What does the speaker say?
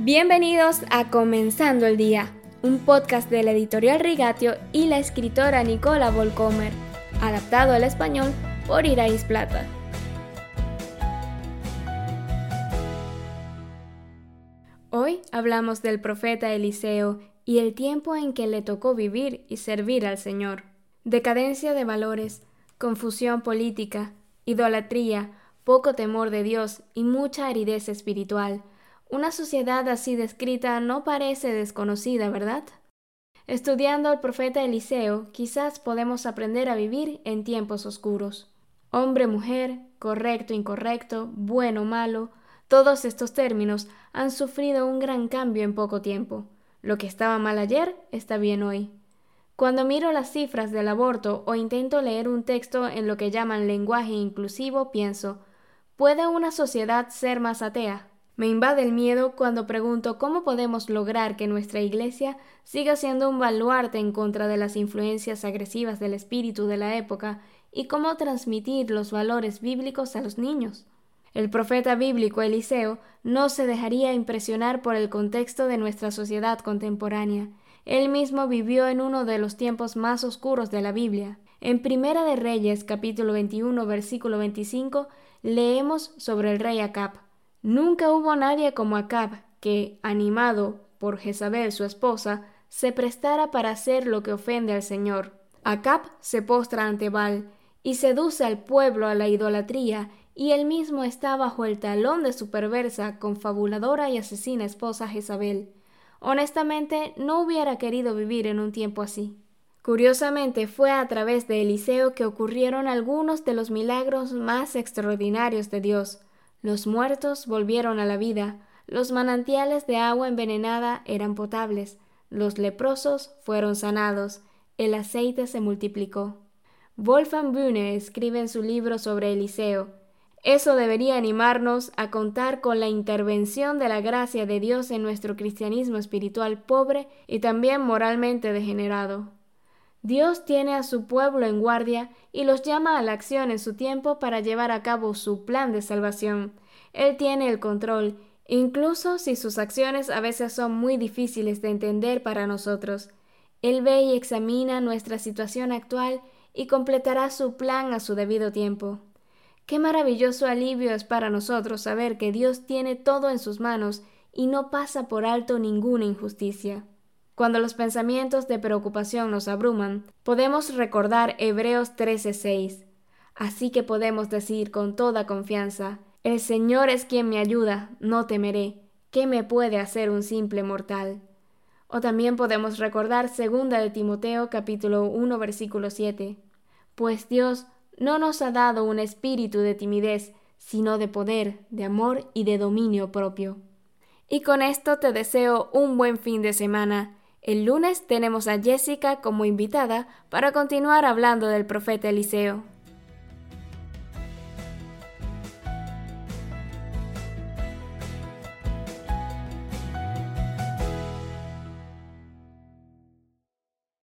Bienvenidos a Comenzando el Día, un podcast de la editorial Rigatio y la escritora Nicola Volcomer, adaptado al español por Irais Plata. Hoy hablamos del profeta Eliseo y el tiempo en que le tocó vivir y servir al Señor. Decadencia de valores, confusión política, idolatría, poco temor de Dios y mucha aridez espiritual una sociedad así descrita no parece desconocida, ¿verdad? Estudiando al profeta Eliseo, quizás podemos aprender a vivir en tiempos oscuros. Hombre, mujer, correcto, incorrecto, bueno, malo, todos estos términos han sufrido un gran cambio en poco tiempo. Lo que estaba mal ayer está bien hoy. Cuando miro las cifras del aborto o intento leer un texto en lo que llaman lenguaje inclusivo, pienso, ¿puede una sociedad ser más atea? Me invade el miedo cuando pregunto cómo podemos lograr que nuestra Iglesia siga siendo un baluarte en contra de las influencias agresivas del espíritu de la época y cómo transmitir los valores bíblicos a los niños. El profeta bíblico Eliseo no se dejaría impresionar por el contexto de nuestra sociedad contemporánea. Él mismo vivió en uno de los tiempos más oscuros de la Biblia. En Primera de Reyes, capítulo 21, versículo 25, leemos sobre el rey Acab. Nunca hubo nadie como Acab que, animado por Jezabel su esposa, se prestara para hacer lo que ofende al Señor. Acab se postra ante Baal y seduce al pueblo a la idolatría, y él mismo está bajo el talón de su perversa, confabuladora y asesina esposa Jezabel. Honestamente, no hubiera querido vivir en un tiempo así. Curiosamente, fue a través de Eliseo que ocurrieron algunos de los milagros más extraordinarios de Dios. Los muertos volvieron a la vida, los manantiales de agua envenenada eran potables, los leprosos fueron sanados, el aceite se multiplicó. Wolfgang Bühne escribe en su libro sobre Eliseo, eso debería animarnos a contar con la intervención de la gracia de Dios en nuestro cristianismo espiritual pobre y también moralmente degenerado. Dios tiene a su pueblo en guardia y los llama a la acción en su tiempo para llevar a cabo su plan de salvación. Él tiene el control, incluso si sus acciones a veces son muy difíciles de entender para nosotros. Él ve y examina nuestra situación actual y completará su plan a su debido tiempo. Qué maravilloso alivio es para nosotros saber que Dios tiene todo en sus manos y no pasa por alto ninguna injusticia. Cuando los pensamientos de preocupación nos abruman, podemos recordar Hebreos 13:6. Así que podemos decir con toda confianza, El Señor es quien me ayuda, no temeré. ¿Qué me puede hacer un simple mortal? O también podemos recordar 2 de Timoteo capítulo 1 versículo 7. Pues Dios no nos ha dado un espíritu de timidez, sino de poder, de amor y de dominio propio. Y con esto te deseo un buen fin de semana el lunes tenemos a Jessica como invitada para continuar hablando del profeta Eliseo.